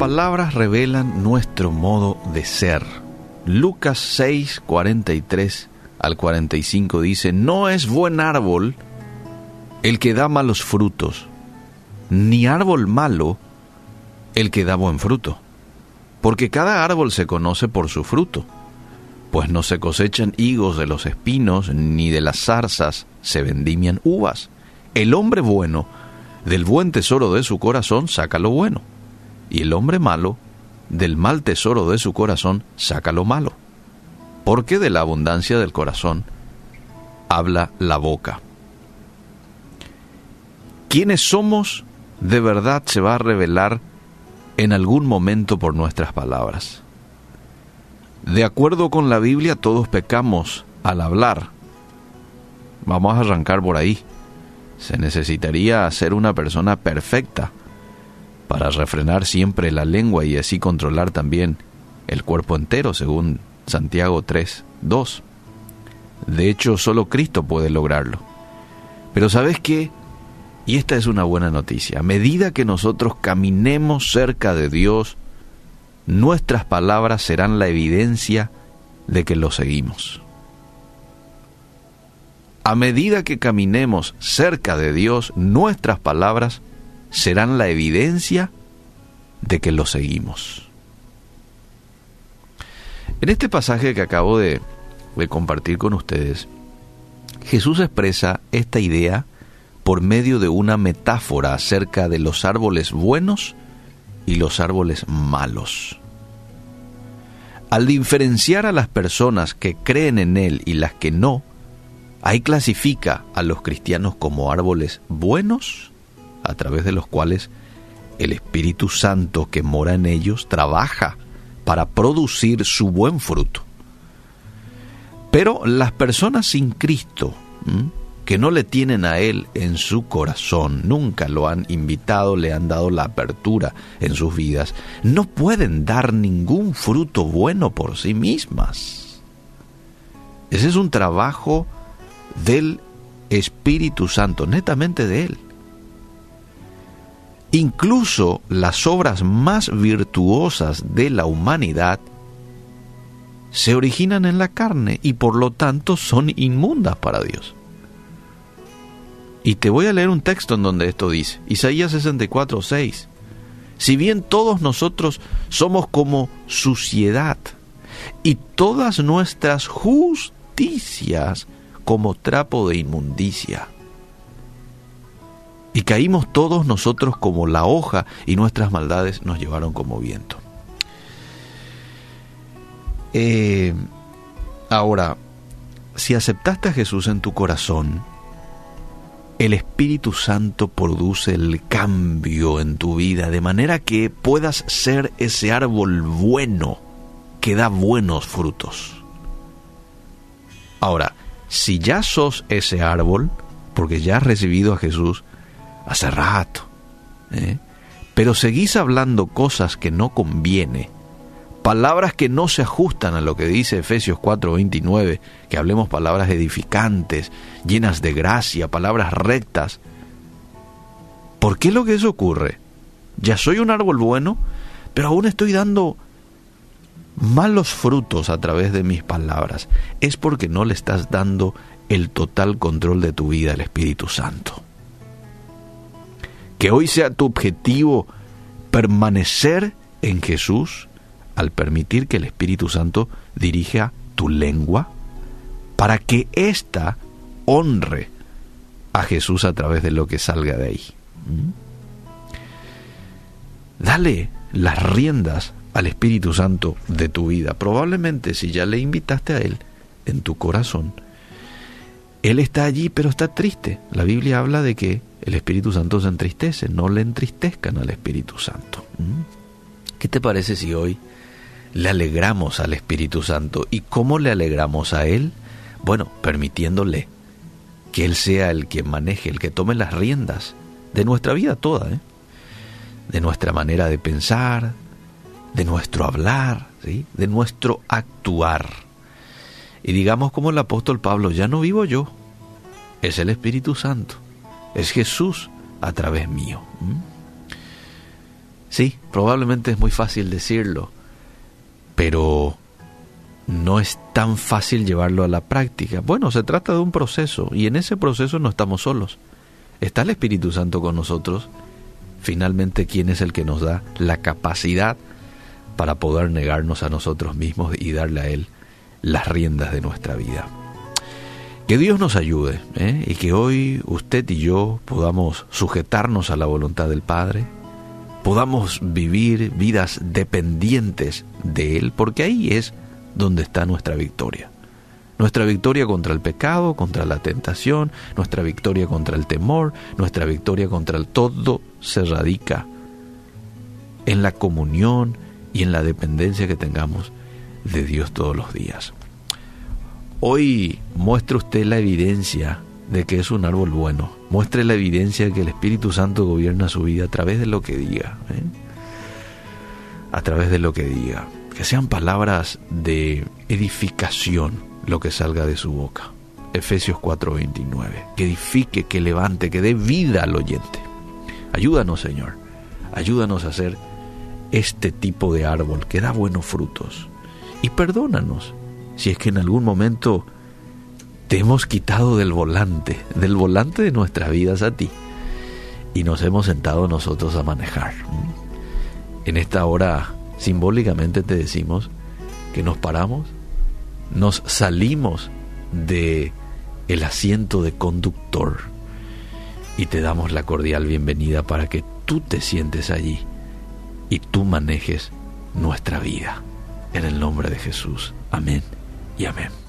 palabras revelan nuestro modo de ser. Lucas 6, 43 al 45 dice, no es buen árbol el que da malos frutos, ni árbol malo el que da buen fruto, porque cada árbol se conoce por su fruto, pues no se cosechan higos de los espinos, ni de las zarzas se vendimian uvas. El hombre bueno, del buen tesoro de su corazón, saca lo bueno, y el hombre malo, del mal tesoro de su corazón, saca lo malo, porque de la abundancia del corazón habla la boca. ¿Quiénes somos? De verdad se va a revelar en algún momento por nuestras palabras. De acuerdo con la Biblia, todos pecamos al hablar. Vamos a arrancar por ahí. Se necesitaría ser una persona perfecta para refrenar siempre la lengua y así controlar también el cuerpo entero, según Santiago 3, 2. De hecho, solo Cristo puede lograrlo. Pero ¿sabes qué? Y esta es una buena noticia. A medida que nosotros caminemos cerca de Dios, nuestras palabras serán la evidencia de que lo seguimos. A medida que caminemos cerca de Dios, nuestras palabras serán la evidencia de que lo seguimos. En este pasaje que acabo de, compartir con ustedes, Jesús expresa esta idea por medio de una metáfora acerca de los árboles buenos y los árboles malos. Al diferenciar a las personas que creen en Él y las que no, ahí clasifica a los cristianos como árboles buenos, a través de los cuales el Espíritu Santo que mora en ellos trabaja para producir su buen fruto. Pero las personas sin Cristo, que no le tienen a Él en su corazón, nunca lo han invitado, le han dado la apertura en sus vidas, no pueden dar ningún fruto bueno por sí mismas. Ese es un trabajo del Espíritu Santo, netamente de Él. Incluso las obras más virtuosas de la humanidad se originan en la carne y por lo tanto son inmundas para Dios. Y te voy a leer un texto en donde esto dice, Isaías 64, 6. Si bien todos nosotros somos como suciedad y todas nuestras justicias como trapo de inmundicia. Y caímos todos nosotros como la hoja y nuestras maldades nos llevaron como viento. Eh, ahora, si aceptaste a Jesús en tu corazón, el Espíritu Santo produce el cambio en tu vida de manera que puedas ser ese árbol bueno que da buenos frutos. Ahora, si ya sos ese árbol, porque ya has recibido a Jesús hace rato, ¿eh? pero seguís hablando cosas que no conviene, palabras que no se ajustan a lo que dice Efesios 4:29, que hablemos palabras edificantes, llenas de gracia, palabras rectas. ¿Por qué lo que eso ocurre? Ya soy un árbol bueno, pero aún estoy dando malos frutos a través de mis palabras. Es porque no le estás dando el total control de tu vida al Espíritu Santo. Que hoy sea tu objetivo permanecer en Jesús al permitir que el Espíritu Santo dirija tu lengua para que ésta honre a Jesús a través de lo que salga de ahí. ¿Mm? Dale las riendas al Espíritu Santo de tu vida. Probablemente si ya le invitaste a Él en tu corazón, Él está allí pero está triste. La Biblia habla de que el Espíritu Santo se entristece. No le entristezcan al Espíritu Santo. ¿Mm? ¿Qué te parece si hoy le alegramos al Espíritu Santo. ¿Y cómo le alegramos a Él? Bueno, permitiéndole que Él sea el que maneje, el que tome las riendas de nuestra vida toda, ¿eh? de nuestra manera de pensar, de nuestro hablar, ¿sí? de nuestro actuar. Y digamos como el apóstol Pablo, ya no vivo yo, es el Espíritu Santo, es Jesús a través mío. Sí, probablemente es muy fácil decirlo, pero no es tan fácil llevarlo a la práctica. Bueno, se trata de un proceso y en ese proceso no estamos solos. Está el Espíritu Santo con nosotros. Finalmente, ¿quién es el que nos da la capacidad para poder negarnos a nosotros mismos y darle a Él las riendas de nuestra vida? Que Dios nos ayude ¿eh? y que hoy usted y yo podamos sujetarnos a la voluntad del Padre, podamos vivir vidas dependientes de Él, porque ahí es donde está nuestra victoria. Nuestra victoria contra el pecado, contra la tentación, nuestra victoria contra el temor, nuestra victoria contra el todo se radica en la comunión y en la dependencia que tengamos de Dios todos los días. Hoy muestre usted la evidencia de que es un árbol bueno. Muestre la evidencia de que el Espíritu Santo gobierna su vida a través de lo que diga. ¿eh? A través de lo que diga que sean palabras de edificación lo que salga de su boca. Efesios 4:29, que edifique, que levante, que dé vida al oyente. Ayúdanos, Señor, ayúdanos a ser este tipo de árbol que da buenos frutos. Y perdónanos si es que en algún momento te hemos quitado del volante, del volante de nuestras vidas a ti, y nos hemos sentado nosotros a manejar. En esta hora simbólicamente te decimos que nos paramos, nos salimos de el asiento de conductor y te damos la cordial bienvenida para que tú te sientes allí y tú manejes nuestra vida. En el nombre de Jesús. Amén y amén.